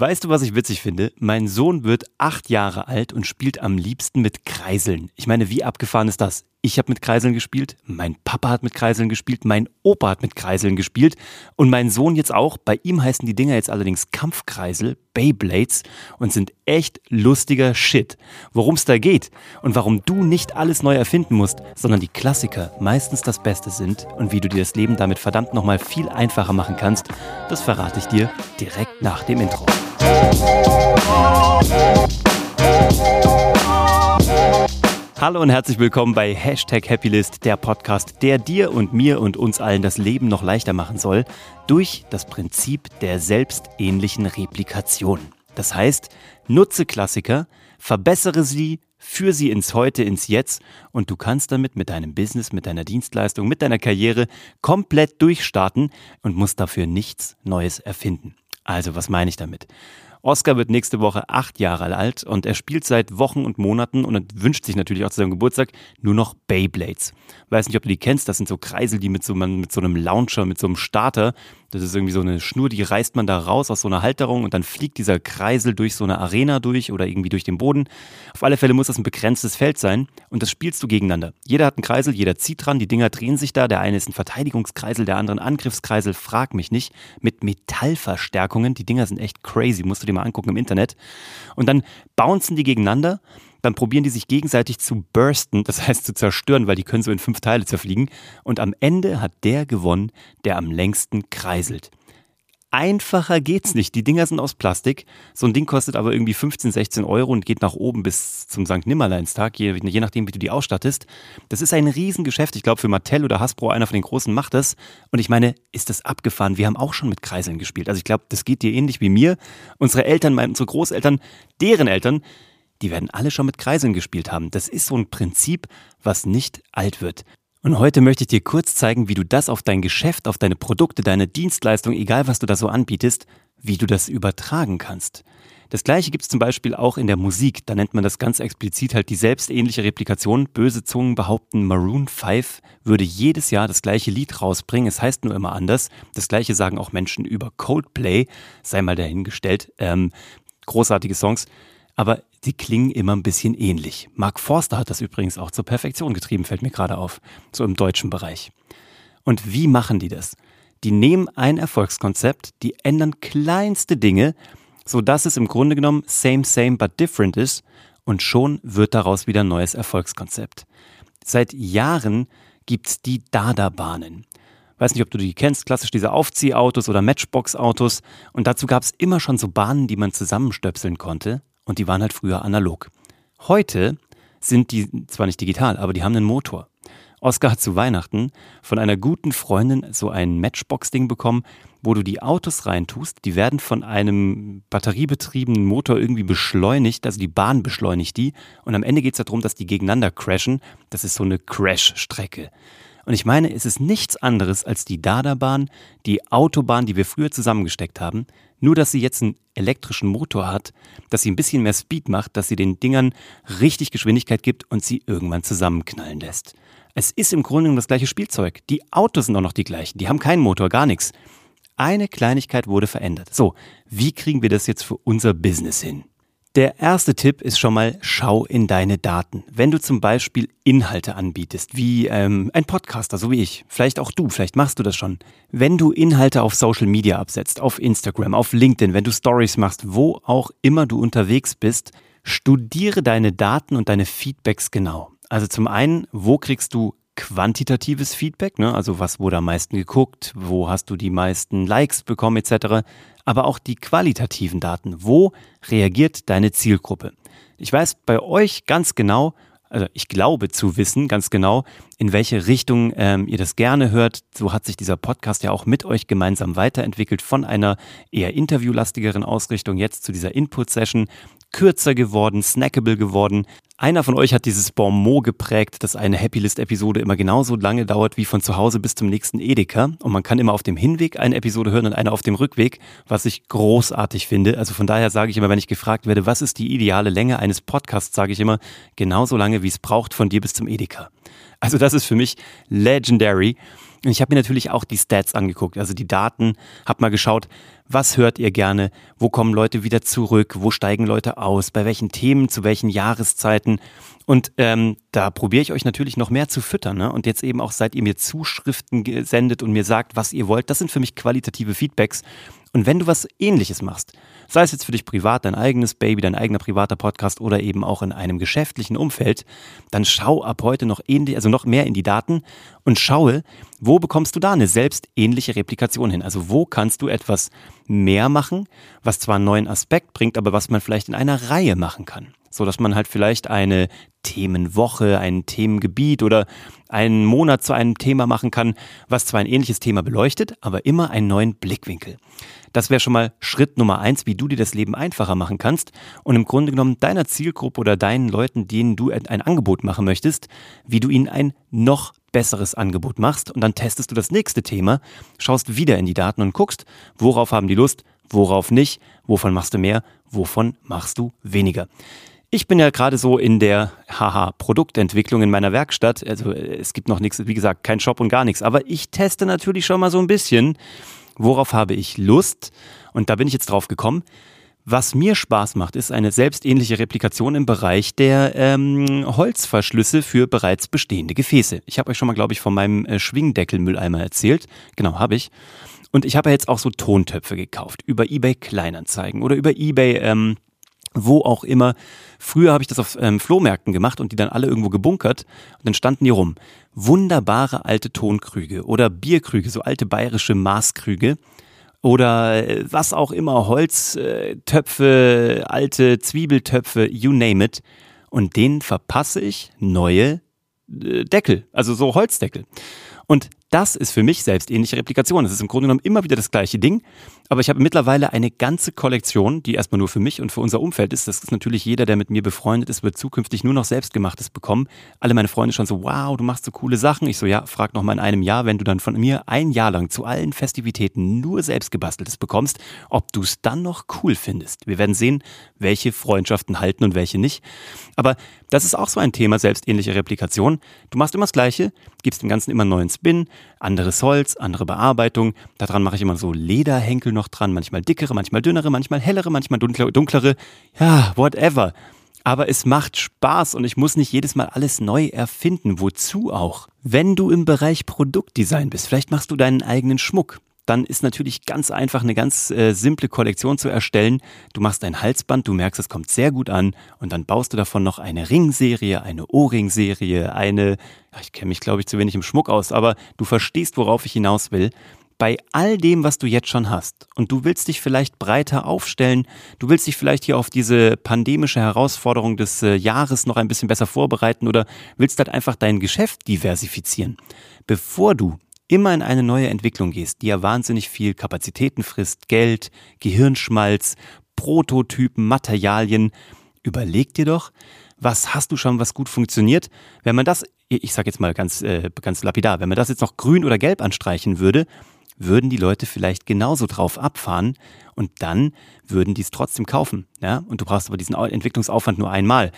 Weißt du, was ich witzig finde? Mein Sohn wird acht Jahre alt und spielt am liebsten mit Kreiseln. Ich meine, wie abgefahren ist das? Ich habe mit Kreiseln gespielt, mein Papa hat mit Kreiseln gespielt, mein Opa hat mit Kreiseln gespielt und mein Sohn jetzt auch. Bei ihm heißen die Dinger jetzt allerdings Kampfkreisel, Beyblades und sind echt lustiger Shit. Worum es da geht und warum du nicht alles neu erfinden musst, sondern die Klassiker meistens das Beste sind und wie du dir das Leben damit verdammt nochmal viel einfacher machen kannst, das verrate ich dir direkt nach dem Intro. Hallo und herzlich willkommen bei Hashtag Happylist, der Podcast, der dir und mir und uns allen das Leben noch leichter machen soll, durch das Prinzip der selbstähnlichen Replikation. Das heißt, nutze Klassiker, verbessere sie, führe sie ins Heute, ins Jetzt und du kannst damit mit deinem Business, mit deiner Dienstleistung, mit deiner Karriere komplett durchstarten und musst dafür nichts Neues erfinden. Also, was meine ich damit? Oscar wird nächste Woche acht Jahre alt und er spielt seit Wochen und Monaten und wünscht sich natürlich auch zu seinem Geburtstag nur noch Beyblades. Weiß nicht, ob du die kennst, das sind so Kreisel, die mit so, mit so einem Launcher, mit so einem Starter, das ist irgendwie so eine Schnur, die reißt man da raus aus so einer Halterung und dann fliegt dieser Kreisel durch so eine Arena durch oder irgendwie durch den Boden. Auf alle Fälle muss das ein begrenztes Feld sein und das spielst du gegeneinander. Jeder hat einen Kreisel, jeder zieht dran, die Dinger drehen sich da. Der eine ist ein Verteidigungskreisel, der andere ein Angriffskreisel, frag mich nicht, mit Metallverstärkungen. Die Dinger sind echt crazy, musst du dir mal angucken im Internet. Und dann bouncen die gegeneinander dann probieren die sich gegenseitig zu bursten, das heißt zu zerstören, weil die können so in fünf Teile zerfliegen. Und am Ende hat der gewonnen, der am längsten kreiselt. Einfacher geht's nicht. Die Dinger sind aus Plastik. So ein Ding kostet aber irgendwie 15, 16 Euro und geht nach oben bis zum St. Nimmerleinstag, je, je nachdem, wie du die ausstattest. Das ist ein Riesengeschäft. Ich glaube, für Mattel oder Hasbro, einer von den Großen, macht das. Und ich meine, ist das abgefahren? Wir haben auch schon mit Kreiseln gespielt. Also ich glaube, das geht dir ähnlich wie mir. Unsere Eltern, unsere Großeltern, deren Eltern, die werden alle schon mit Kreiseln gespielt haben. Das ist so ein Prinzip, was nicht alt wird. Und heute möchte ich dir kurz zeigen, wie du das auf dein Geschäft, auf deine Produkte, deine Dienstleistung, egal was du da so anbietest, wie du das übertragen kannst. Das gleiche gibt es zum Beispiel auch in der Musik. Da nennt man das ganz explizit halt die selbstähnliche Replikation. Böse Zungen behaupten, Maroon 5 würde jedes Jahr das gleiche Lied rausbringen. Es heißt nur immer anders. Das gleiche sagen auch Menschen über Coldplay. Sei mal dahingestellt. Ähm, großartige Songs aber sie klingen immer ein bisschen ähnlich. Mark Forster hat das übrigens auch zur Perfektion getrieben, fällt mir gerade auf, so im deutschen Bereich. Und wie machen die das? Die nehmen ein Erfolgskonzept, die ändern kleinste Dinge, so dass es im Grunde genommen same same but different ist und schon wird daraus wieder ein neues Erfolgskonzept. Seit Jahren gibt's die Dada-Bahnen. Weiß nicht, ob du die kennst, klassisch diese Aufziehautos oder Matchbox-Autos. Und dazu gab's immer schon so Bahnen, die man zusammenstöpseln konnte und die waren halt früher analog. Heute sind die zwar nicht digital, aber die haben einen Motor. Oscar hat zu Weihnachten von einer guten Freundin so ein Matchbox-Ding bekommen, wo du die Autos reintust. Die werden von einem batteriebetriebenen Motor irgendwie beschleunigt, also die Bahn beschleunigt die. Und am Ende geht es darum, dass die gegeneinander crashen. Das ist so eine Crash-Strecke. Und ich meine, es ist nichts anderes als die Dada-Bahn, die Autobahn, die wir früher zusammengesteckt haben, nur dass sie jetzt einen elektrischen Motor hat, dass sie ein bisschen mehr Speed macht, dass sie den Dingern richtig Geschwindigkeit gibt und sie irgendwann zusammenknallen lässt. Es ist im Grunde das gleiche Spielzeug. Die Autos sind auch noch die gleichen. Die haben keinen Motor, gar nichts. Eine Kleinigkeit wurde verändert. So, wie kriegen wir das jetzt für unser Business hin? Der erste Tipp ist schon mal, schau in deine Daten. Wenn du zum Beispiel Inhalte anbietest, wie ähm, ein Podcaster, so wie ich, vielleicht auch du, vielleicht machst du das schon. Wenn du Inhalte auf Social Media absetzt, auf Instagram, auf LinkedIn, wenn du Stories machst, wo auch immer du unterwegs bist, studiere deine Daten und deine Feedbacks genau. Also zum einen, wo kriegst du quantitatives Feedback, ne? also was wurde am meisten geguckt, wo hast du die meisten Likes bekommen etc., aber auch die qualitativen Daten, wo reagiert deine Zielgruppe. Ich weiß bei euch ganz genau, also ich glaube zu wissen ganz genau, in welche Richtung ähm, ihr das gerne hört. So hat sich dieser Podcast ja auch mit euch gemeinsam weiterentwickelt von einer eher interviewlastigeren Ausrichtung jetzt zu dieser Input-Session kürzer geworden, snackable geworden. Einer von euch hat dieses Bon mot geprägt, dass eine Happy List Episode immer genauso lange dauert wie von zu Hause bis zum nächsten Edeka. Und man kann immer auf dem Hinweg eine Episode hören und eine auf dem Rückweg, was ich großartig finde. Also von daher sage ich immer, wenn ich gefragt werde, was ist die ideale Länge eines Podcasts, sage ich immer, genauso lange wie es braucht von dir bis zum Edeka. Also das ist für mich legendary. Und ich habe mir natürlich auch die Stats angeguckt, also die Daten, habe mal geschaut, was hört ihr gerne, wo kommen Leute wieder zurück, wo steigen Leute aus, bei welchen Themen, zu welchen Jahreszeiten. Und ähm, da probiere ich euch natürlich noch mehr zu füttern. Ne? Und jetzt eben auch, seit ihr mir Zuschriften sendet und mir sagt, was ihr wollt, das sind für mich qualitative Feedbacks. Und wenn du was ähnliches machst, sei es jetzt für dich privat, dein eigenes Baby, dein eigener privater Podcast oder eben auch in einem geschäftlichen Umfeld, dann schau ab heute noch ähnlich, also noch mehr in die Daten und schaue, wo bekommst du da eine selbstähnliche Replikation hin? Also wo kannst du etwas mehr machen, was zwar einen neuen Aspekt bringt, aber was man vielleicht in einer Reihe machen kann so dass man halt vielleicht eine Themenwoche, ein Themengebiet oder einen Monat zu einem Thema machen kann, was zwar ein ähnliches Thema beleuchtet, aber immer einen neuen Blickwinkel. Das wäre schon mal Schritt Nummer eins, wie du dir das Leben einfacher machen kannst und im Grunde genommen deiner Zielgruppe oder deinen Leuten, denen du ein Angebot machen möchtest, wie du ihnen ein noch besseres Angebot machst und dann testest du das nächste Thema, schaust wieder in die Daten und guckst, worauf haben die Lust, worauf nicht, wovon machst du mehr, wovon machst du weniger. Ich bin ja gerade so in der haha Produktentwicklung in meiner Werkstatt. Also es gibt noch nichts, wie gesagt, kein Shop und gar nichts. Aber ich teste natürlich schon mal so ein bisschen, worauf habe ich Lust. Und da bin ich jetzt drauf gekommen. Was mir Spaß macht, ist eine selbstähnliche Replikation im Bereich der ähm, Holzverschlüsse für bereits bestehende Gefäße. Ich habe euch schon mal, glaube ich, von meinem äh, Schwingdeckelmülleimer erzählt. Genau, habe ich. Und ich habe jetzt auch so Tontöpfe gekauft über eBay Kleinanzeigen oder über eBay ähm, wo auch immer. Früher habe ich das auf ähm, Flohmärkten gemacht und die dann alle irgendwo gebunkert und dann standen die rum. Wunderbare alte Tonkrüge oder Bierkrüge, so alte bayerische Maßkrüge oder äh, was auch immer, Holztöpfe, alte Zwiebeltöpfe, you name it. Und denen verpasse ich neue äh, Deckel, also so Holzdeckel. Und das ist für mich selbst ähnliche Replikation. Es ist im Grunde genommen immer wieder das gleiche Ding, aber ich habe mittlerweile eine ganze Kollektion, die erstmal nur für mich und für unser Umfeld ist. Das ist natürlich jeder, der mit mir befreundet ist, wird zukünftig nur noch selbstgemachtes bekommen. Alle meine Freunde schon so, wow, du machst so coole Sachen. Ich so, ja, frag noch mal in einem Jahr, wenn du dann von mir ein Jahr lang zu allen Festivitäten nur selbstgebasteltes bekommst, ob du es dann noch cool findest. Wir werden sehen, welche Freundschaften halten und welche nicht. Aber das ist auch so ein Thema, selbstähnliche Replikation. Du machst immer das Gleiche, gibst dem Ganzen immer neuen Spin, anderes Holz, andere Bearbeitung. Daran mache ich immer so Lederhenkel noch dran, manchmal dickere, manchmal dünnere, manchmal hellere, manchmal dunklere. Ja, whatever. Aber es macht Spaß und ich muss nicht jedes Mal alles neu erfinden. Wozu auch? Wenn du im Bereich Produktdesign bist, vielleicht machst du deinen eigenen Schmuck dann ist natürlich ganz einfach eine ganz äh, simple Kollektion zu erstellen. Du machst ein Halsband, du merkst, es kommt sehr gut an und dann baust du davon noch eine Ringserie, eine Ohrringserie, eine, ja, ich kenne mich glaube ich zu wenig im Schmuck aus, aber du verstehst, worauf ich hinaus will. Bei all dem, was du jetzt schon hast und du willst dich vielleicht breiter aufstellen, du willst dich vielleicht hier auf diese pandemische Herausforderung des äh, Jahres noch ein bisschen besser vorbereiten oder willst halt einfach dein Geschäft diversifizieren. Bevor du immer in eine neue Entwicklung gehst, die ja wahnsinnig viel Kapazitäten frisst, Geld, Gehirnschmalz, Prototypen, Materialien, überleg dir doch, was hast du schon, was gut funktioniert? Wenn man das, ich sag jetzt mal ganz, äh, ganz lapidar, wenn man das jetzt noch grün oder gelb anstreichen würde, würden die Leute vielleicht genauso drauf abfahren und dann würden die es trotzdem kaufen. Ja? Und du brauchst aber diesen Entwicklungsaufwand nur einmal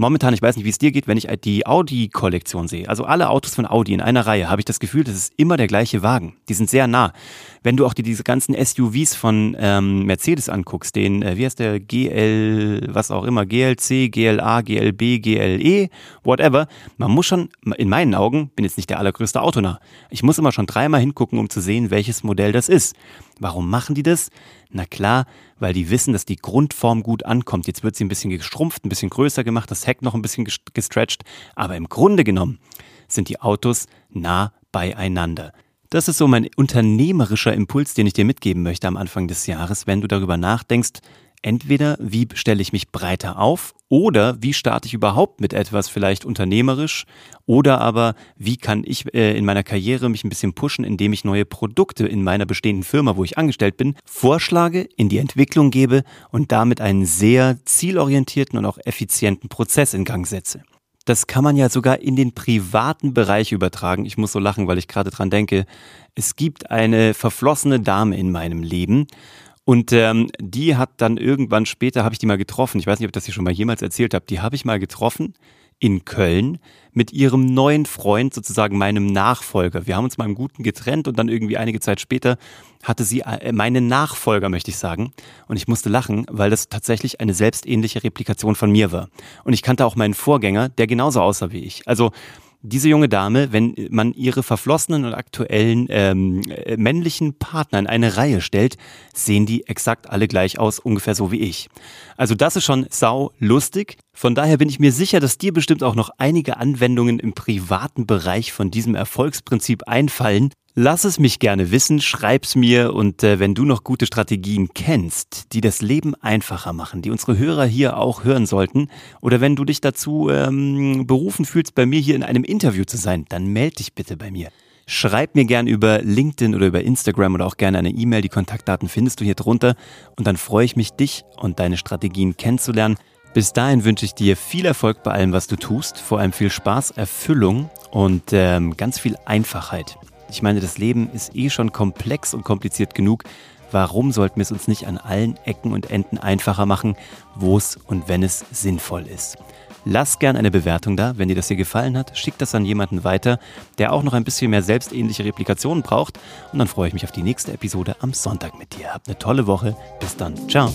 momentan, ich weiß nicht, wie es dir geht, wenn ich die Audi-Kollektion sehe, also alle Autos von Audi in einer Reihe, habe ich das Gefühl, das ist immer der gleiche Wagen. Die sind sehr nah. Wenn du auch die, diese ganzen SUVs von ähm, Mercedes anguckst, den, äh, wie heißt der, GL, was auch immer, GLC, GLA, GLB, GLE, whatever, man muss schon, in meinen Augen, bin jetzt nicht der allergrößte Autonah, ich muss immer schon dreimal hingucken, um zu sehen, welches Modell das ist. Warum machen die das? Na klar, weil die wissen, dass die Grundform gut ankommt. Jetzt wird sie ein bisschen gestrumpft, ein bisschen größer gemacht, das Heck noch ein bisschen gestretched, aber im Grunde genommen sind die Autos nah beieinander. Das ist so mein unternehmerischer Impuls, den ich dir mitgeben möchte am Anfang des Jahres, wenn du darüber nachdenkst, entweder wie stelle ich mich breiter auf oder wie starte ich überhaupt mit etwas vielleicht unternehmerisch oder aber wie kann ich äh, in meiner Karriere mich ein bisschen pushen, indem ich neue Produkte in meiner bestehenden Firma, wo ich angestellt bin, vorschlage, in die Entwicklung gebe und damit einen sehr zielorientierten und auch effizienten Prozess in Gang setze. Das kann man ja sogar in den privaten Bereich übertragen. Ich muss so lachen, weil ich gerade dran denke. Es gibt eine verflossene Dame in meinem Leben und ähm, die hat dann irgendwann später, habe ich die mal getroffen, ich weiß nicht, ob ich das hier schon mal jemals erzählt habe, die habe ich mal getroffen in Köln mit ihrem neuen Freund, sozusagen meinem Nachfolger. Wir haben uns mal im Guten getrennt und dann irgendwie einige Zeit später hatte sie äh, meinen Nachfolger, möchte ich sagen. Und ich musste lachen, weil das tatsächlich eine selbstähnliche Replikation von mir war. Und ich kannte auch meinen Vorgänger, der genauso aussah wie ich. Also diese junge Dame, wenn man ihre verflossenen und aktuellen ähm, äh, männlichen Partner in eine Reihe stellt, sehen die exakt alle gleich aus, ungefähr so wie ich. Also das ist schon sau lustig. Von daher bin ich mir sicher, dass dir bestimmt auch noch einige Anwendungen im privaten Bereich von diesem Erfolgsprinzip einfallen. Lass es mich gerne wissen, schreib's mir und äh, wenn du noch gute Strategien kennst, die das Leben einfacher machen, die unsere Hörer hier auch hören sollten, oder wenn du dich dazu ähm, berufen fühlst, bei mir hier in einem Interview zu sein, dann melde dich bitte bei mir. Schreib mir gern über LinkedIn oder über Instagram oder auch gerne eine E-Mail. Die Kontaktdaten findest du hier drunter. Und dann freue ich mich, dich und deine Strategien kennenzulernen. Bis dahin wünsche ich dir viel Erfolg bei allem, was du tust. Vor allem viel Spaß, Erfüllung und ähm, ganz viel Einfachheit. Ich meine, das Leben ist eh schon komplex und kompliziert genug. Warum sollten wir es uns nicht an allen Ecken und Enden einfacher machen, wo es und wenn es sinnvoll ist? Lass gern eine Bewertung da, wenn dir das hier gefallen hat. Schick das an jemanden weiter, der auch noch ein bisschen mehr selbstähnliche Replikationen braucht. Und dann freue ich mich auf die nächste Episode am Sonntag mit dir. Habt eine tolle Woche. Bis dann. Ciao.